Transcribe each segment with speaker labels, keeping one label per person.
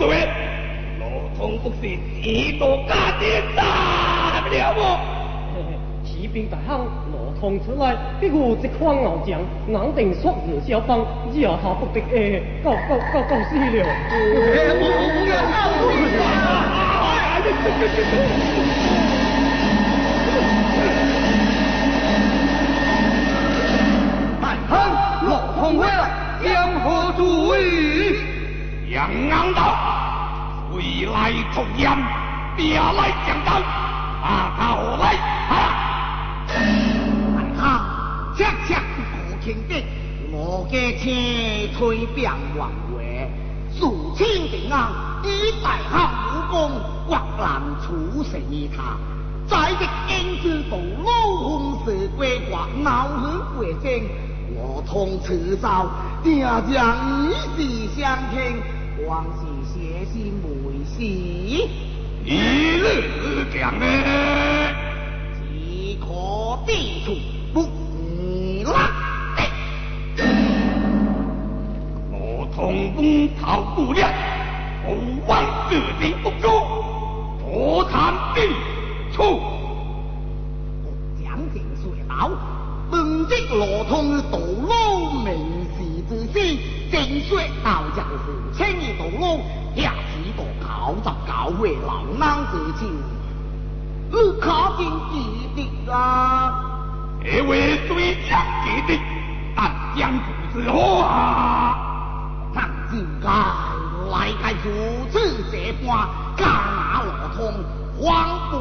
Speaker 1: 说，罗通不是几多家的大了
Speaker 2: 么？骑兵大亨罗通出来，比我这款老将，硬定说日小方，日下不得诶，够够够够死了！
Speaker 3: 大亨罗通回来，将何主意？
Speaker 1: 杨安道，未来出言，别来将当，啊，到来啊！
Speaker 4: 大亨，切切不听的，我嘅车推变王位，肃清平安，以大汉武功，国难出成一他。在这京师道路红色规划，闹市过境，我同迟早，定将以死相听。往事写信梅诗，
Speaker 1: 一日强呢，
Speaker 4: 只可地处不拉。
Speaker 1: 我同风头不亮，我王自定不住，破产地处。
Speaker 4: 将军隧道，本职罗通道路名士之师。正说道江湖，青衣道路，下次个九十九回老难之情，你可见记得啊？
Speaker 1: 这位虽强记得，但江湖之啊？
Speaker 4: 咱应该来个如此这般，干那罗通，慌不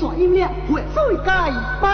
Speaker 5: 所以呢，会水盖拜。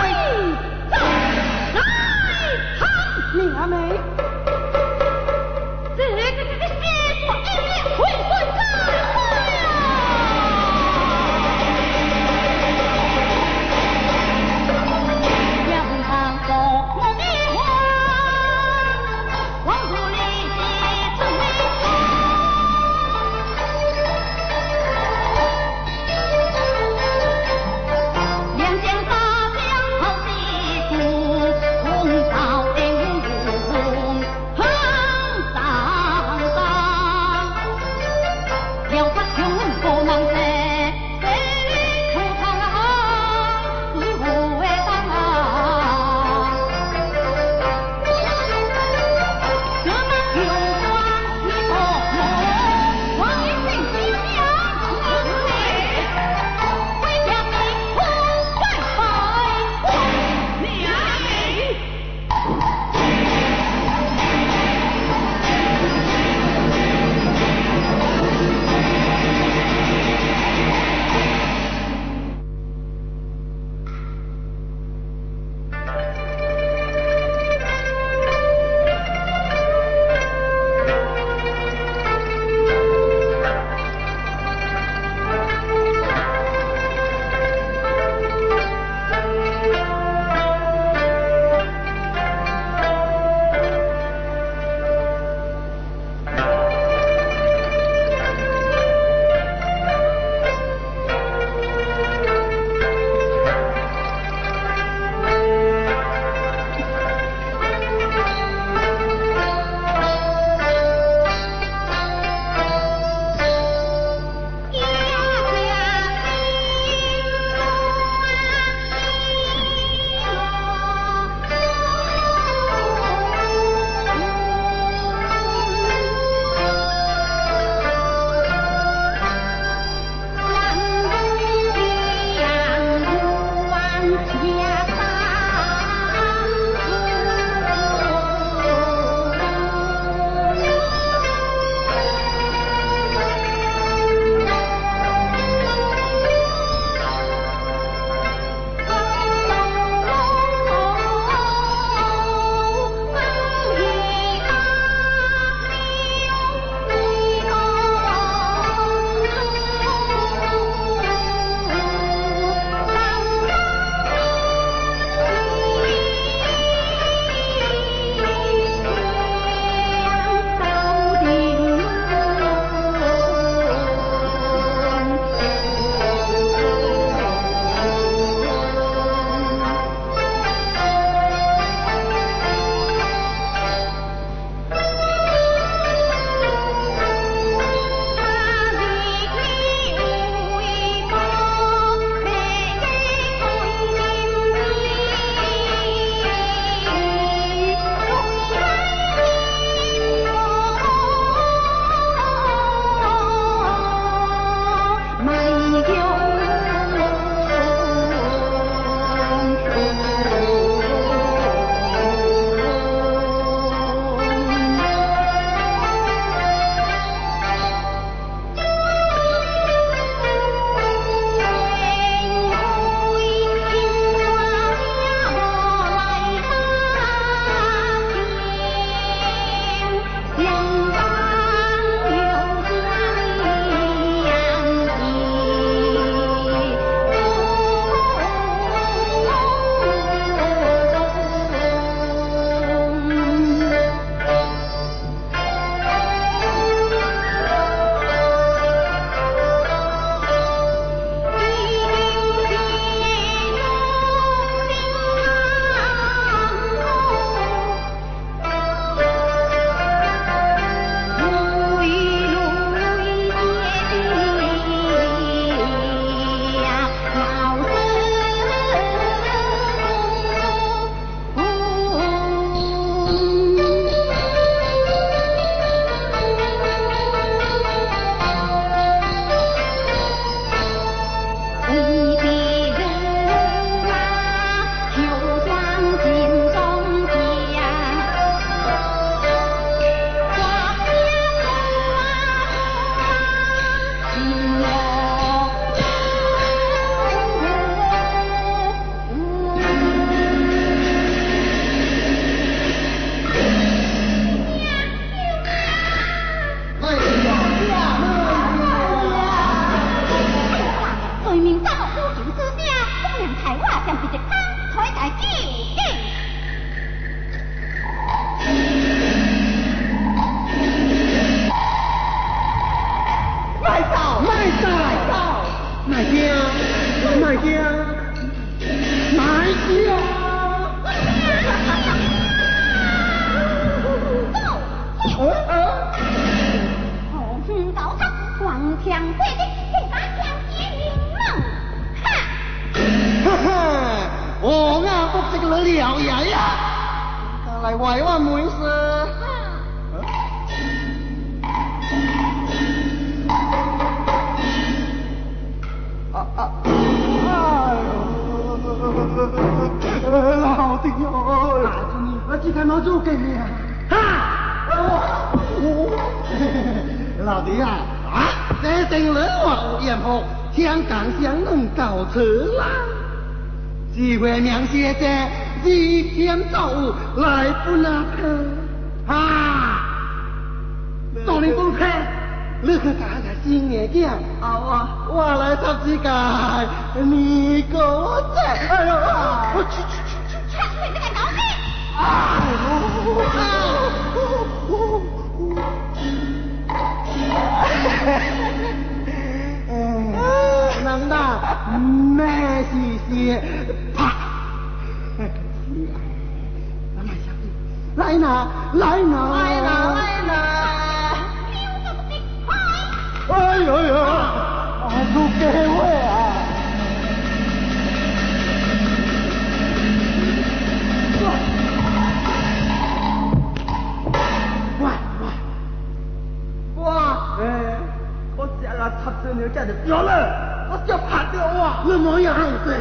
Speaker 5: 叫了，
Speaker 6: 我叫怕掉啊！我没有汗水，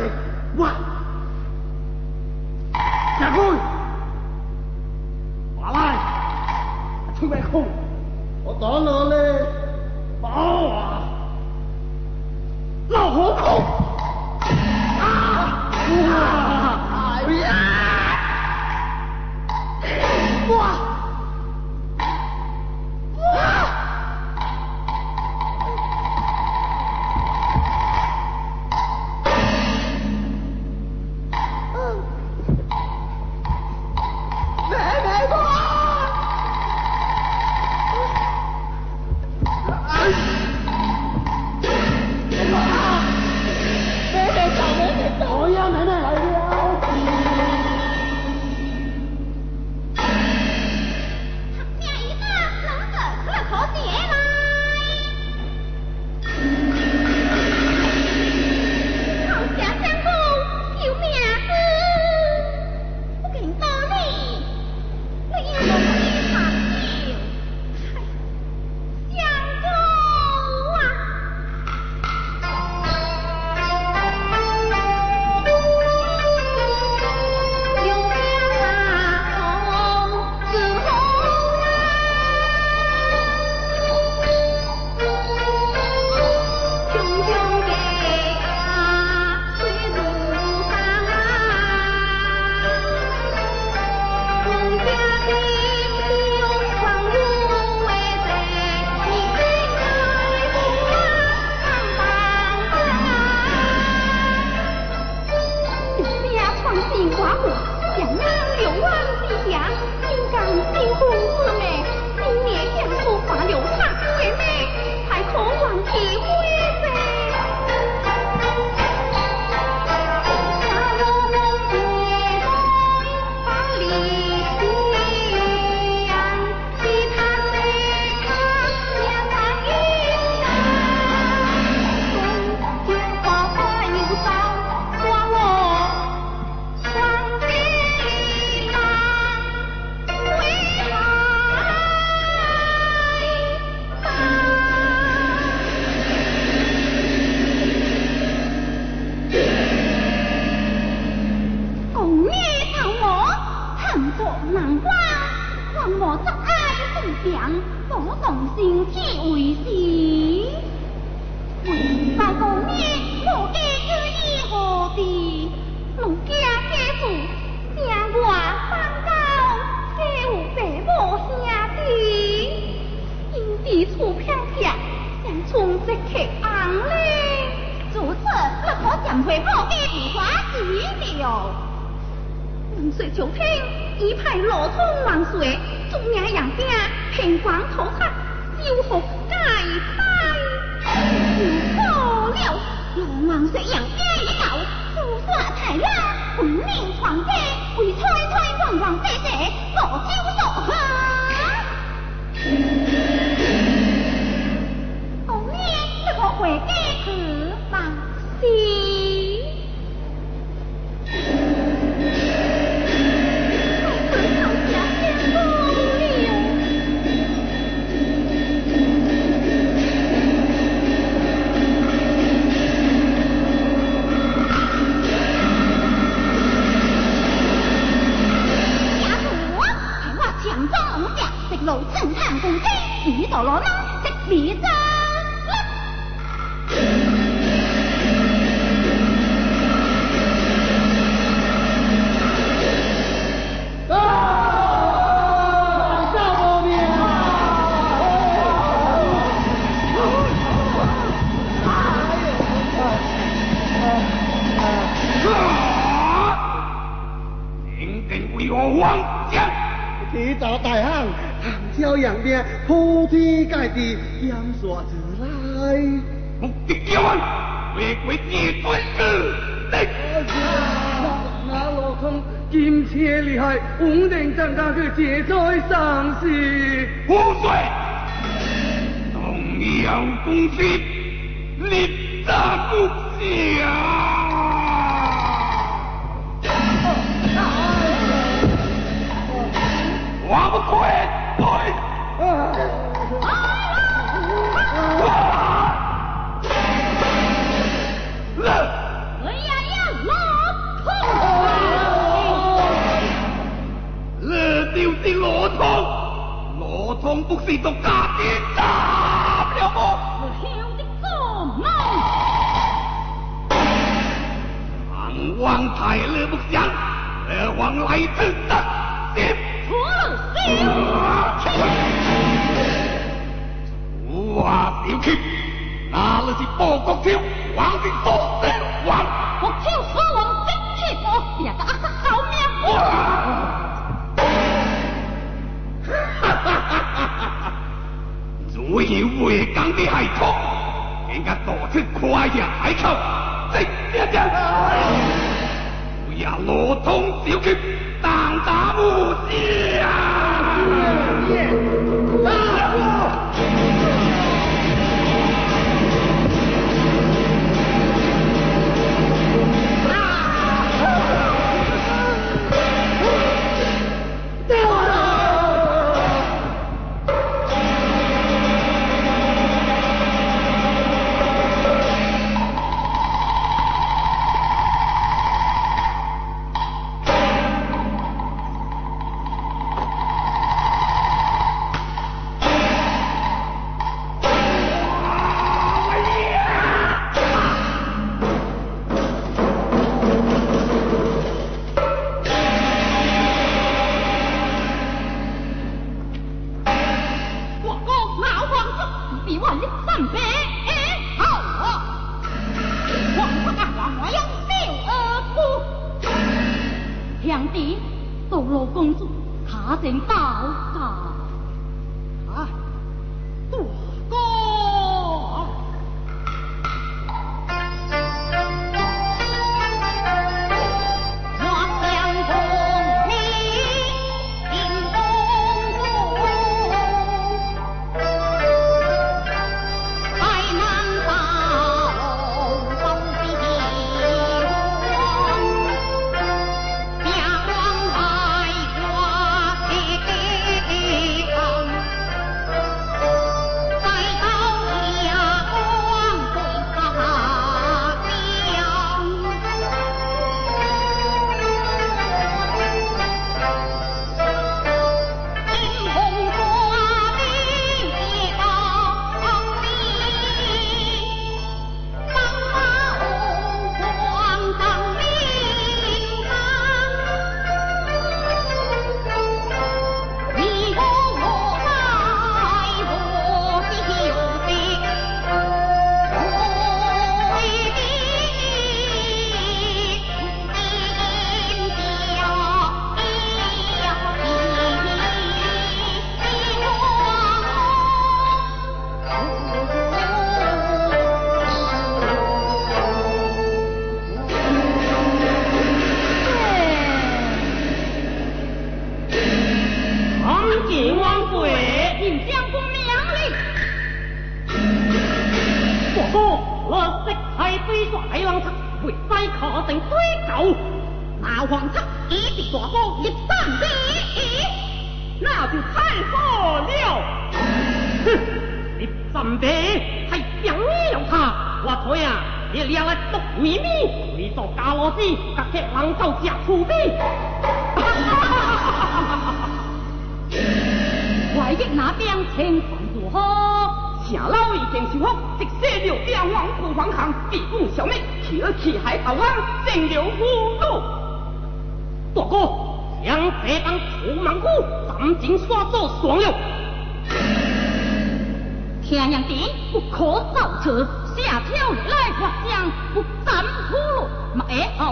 Speaker 5: 太
Speaker 6: 强，这这这，不要罗通小觑，胆大
Speaker 7: 无
Speaker 5: 邪。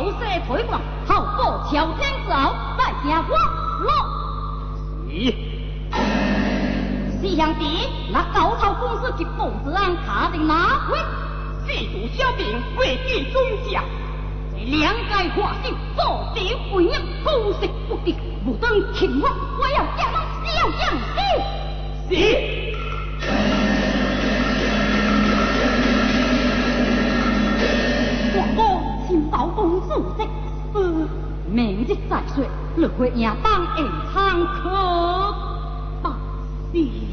Speaker 5: 后世推广，朝天之后，再下我落。
Speaker 7: 是。
Speaker 5: 四兄弟，那高超公司及报纸案卡定哪位？
Speaker 7: 四主小兵位居中将，
Speaker 5: 这两界化性，坐地为人，不食不敌，不等秦王，我要将他小将死。
Speaker 7: 是。
Speaker 5: 明日再说，日会夜当演唱可把戏。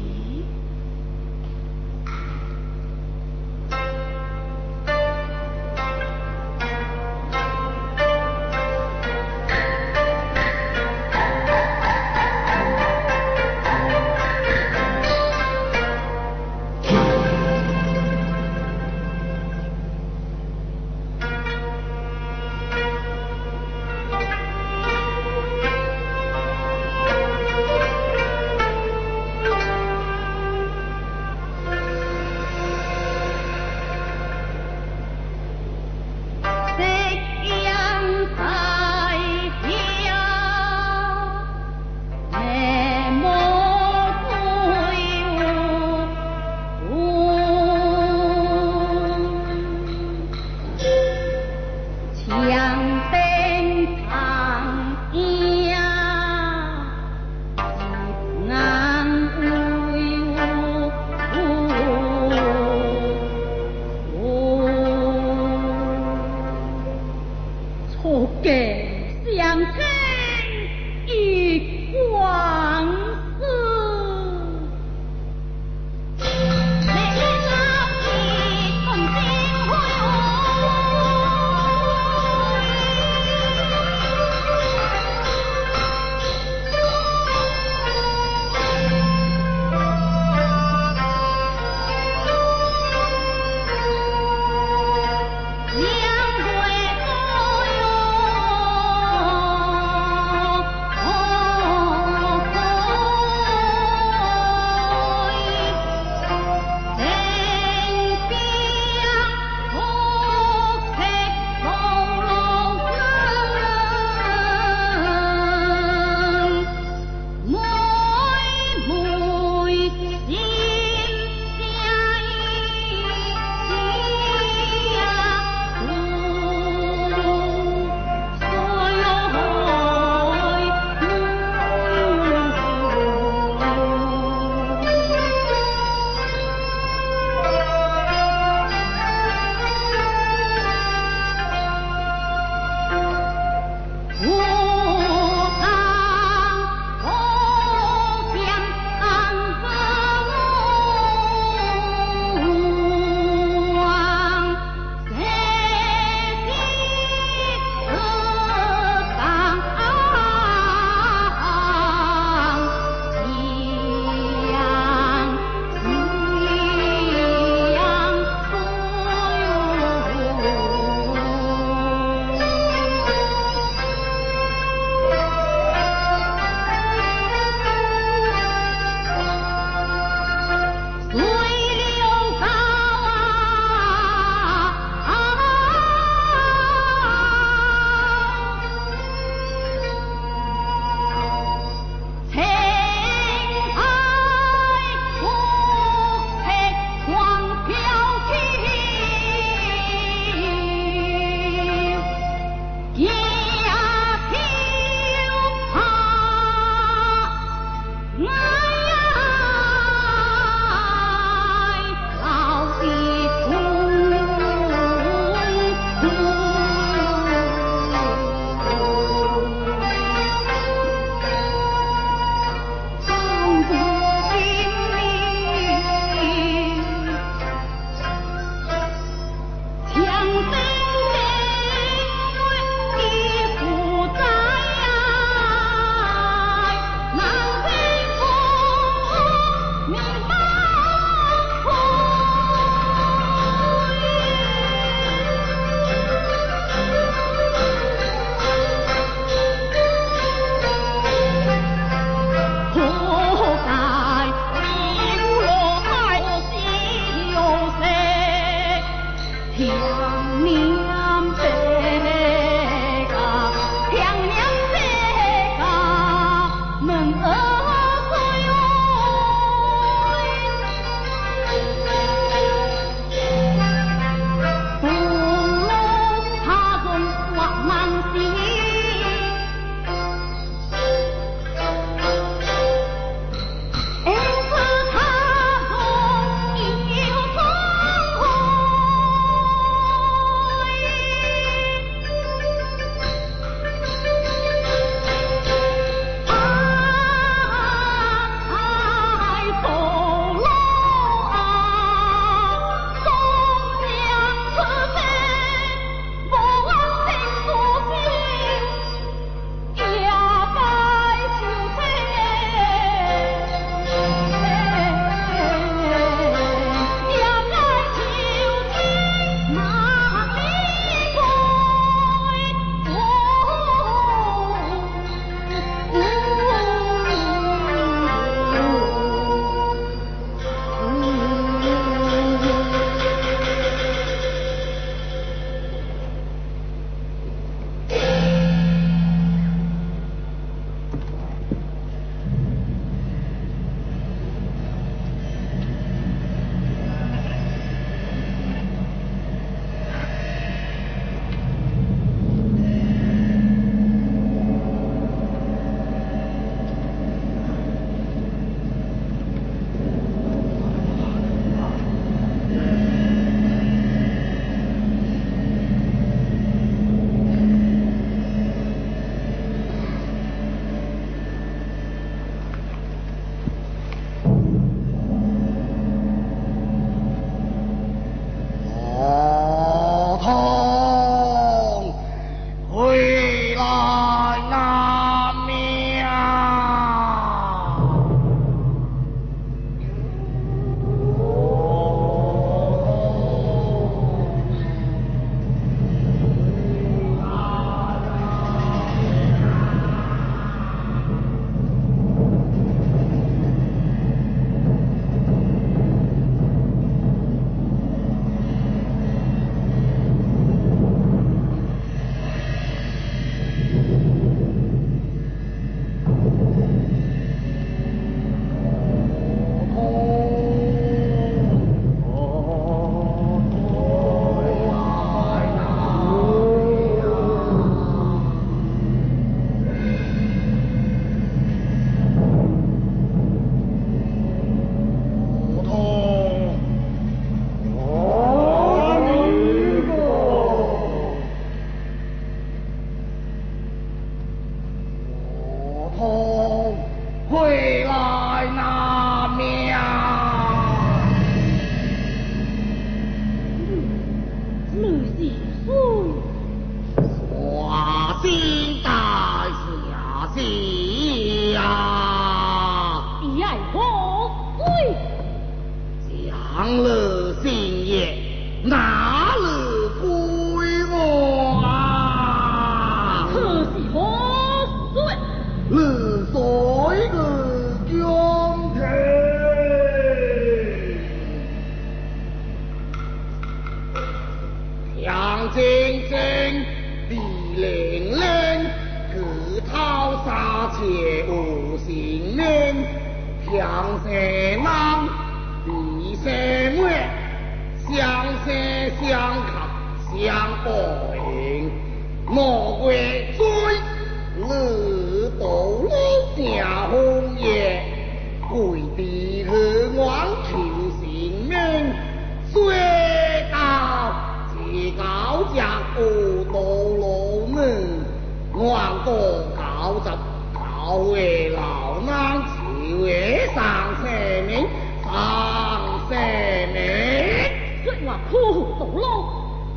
Speaker 5: 何，苦何
Speaker 4: 老，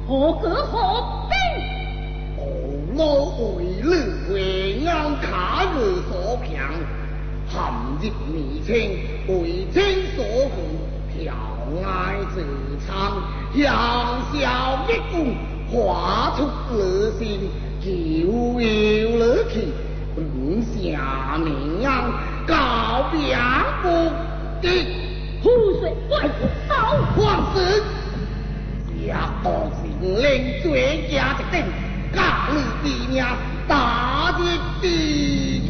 Speaker 5: 何歌何兵？
Speaker 4: 何老为女为安卡女所强，含日眉清为清所苦，调哀自唱，扬笑一共划出女心，就悄女去，不下明安告别不敌。
Speaker 5: 湖水怪，刀
Speaker 4: 黄神。也多是令最家一阵，甲你弟命打得
Speaker 5: 低。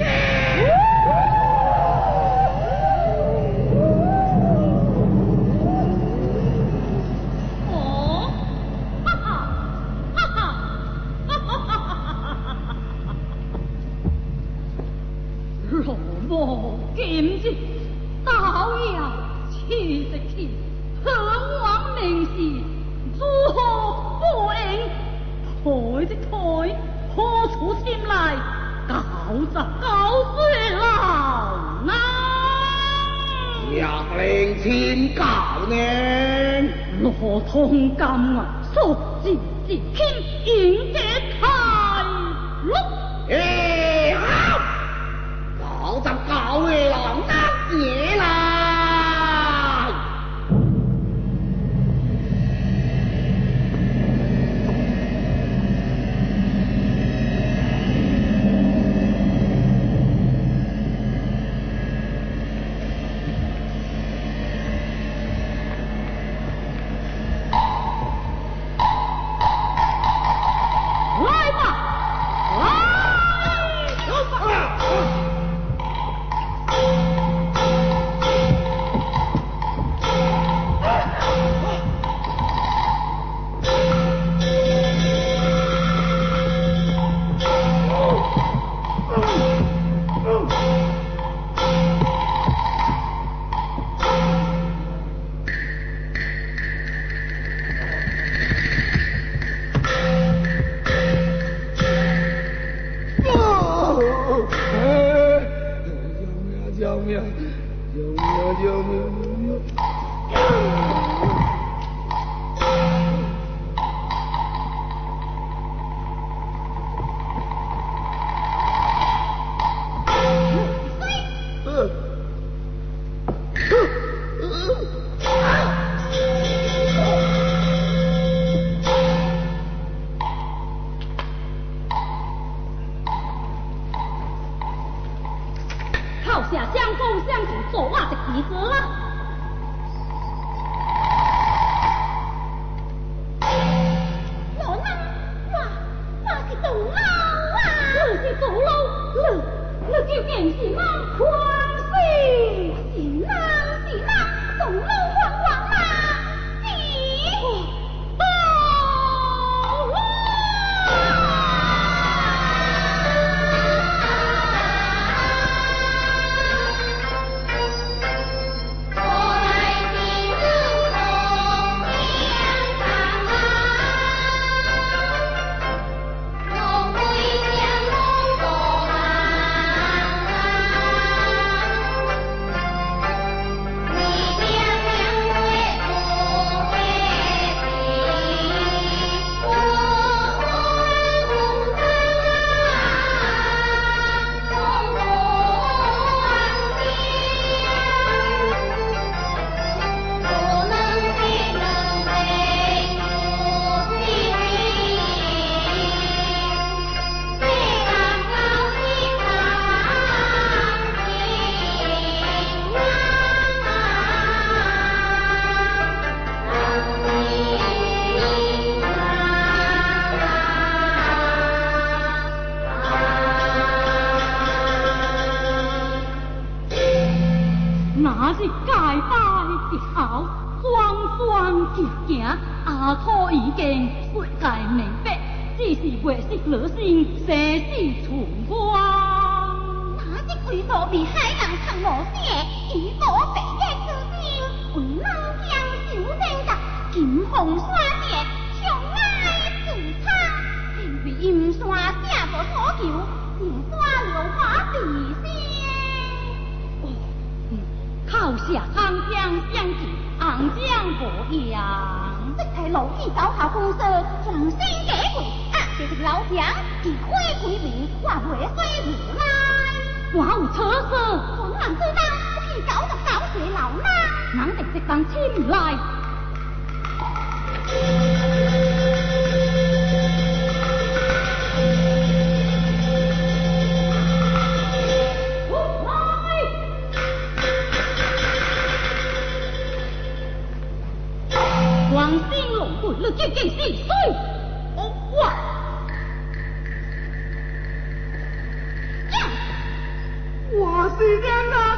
Speaker 5: 同甘啊，素子
Speaker 6: 子，天影。我
Speaker 8: 是
Speaker 5: 两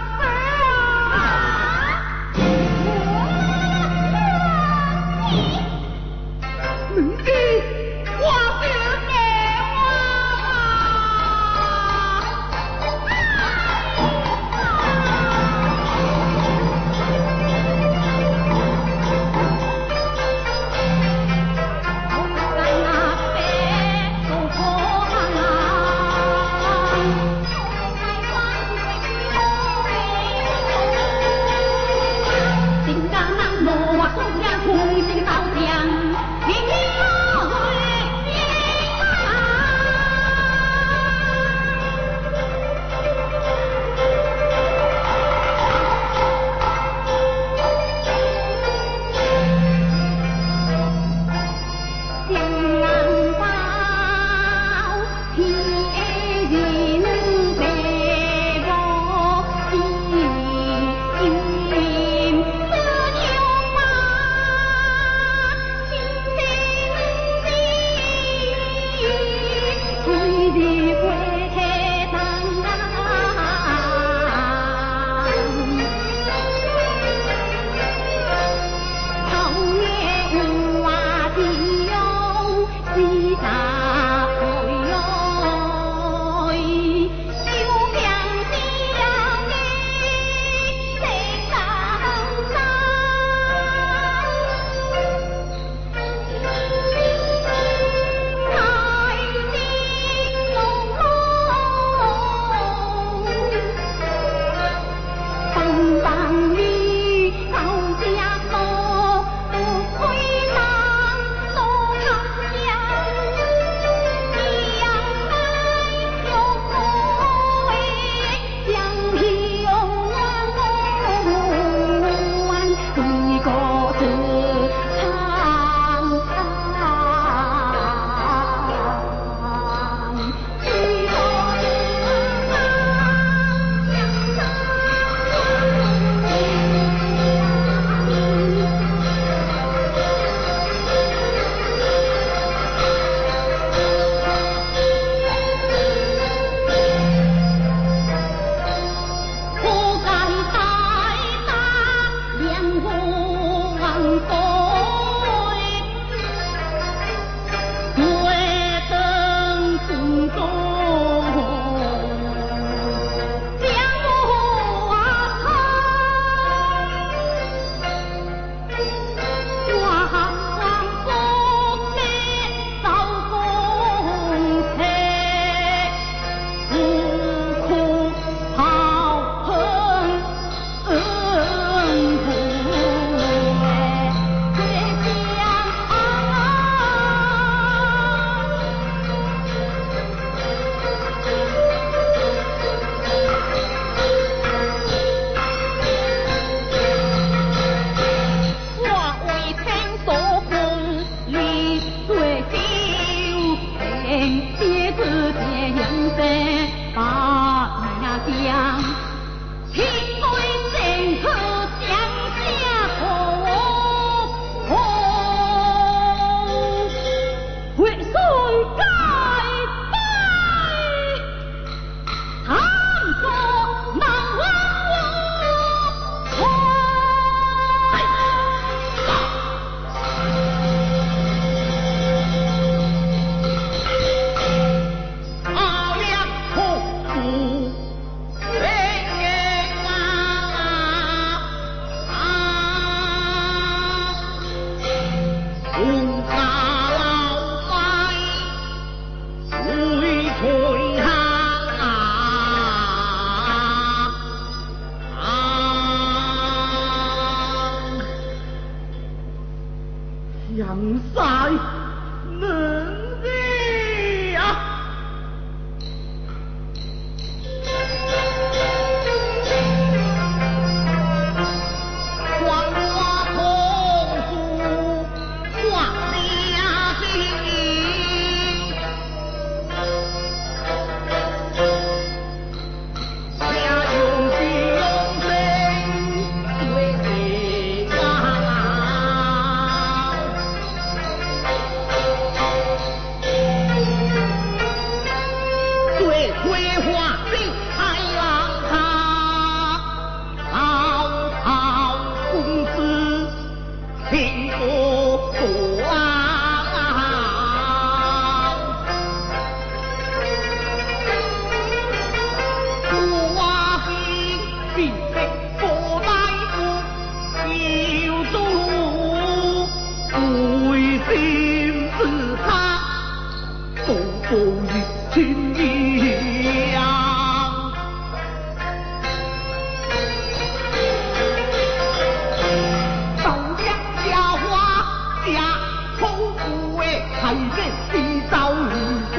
Speaker 5: 后日四周无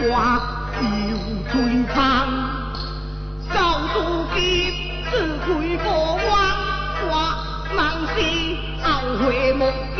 Speaker 5: 挂，要追探。受杜剑，自
Speaker 9: 会过弯，我
Speaker 10: 万
Speaker 6: 是，
Speaker 7: 后悔莫及。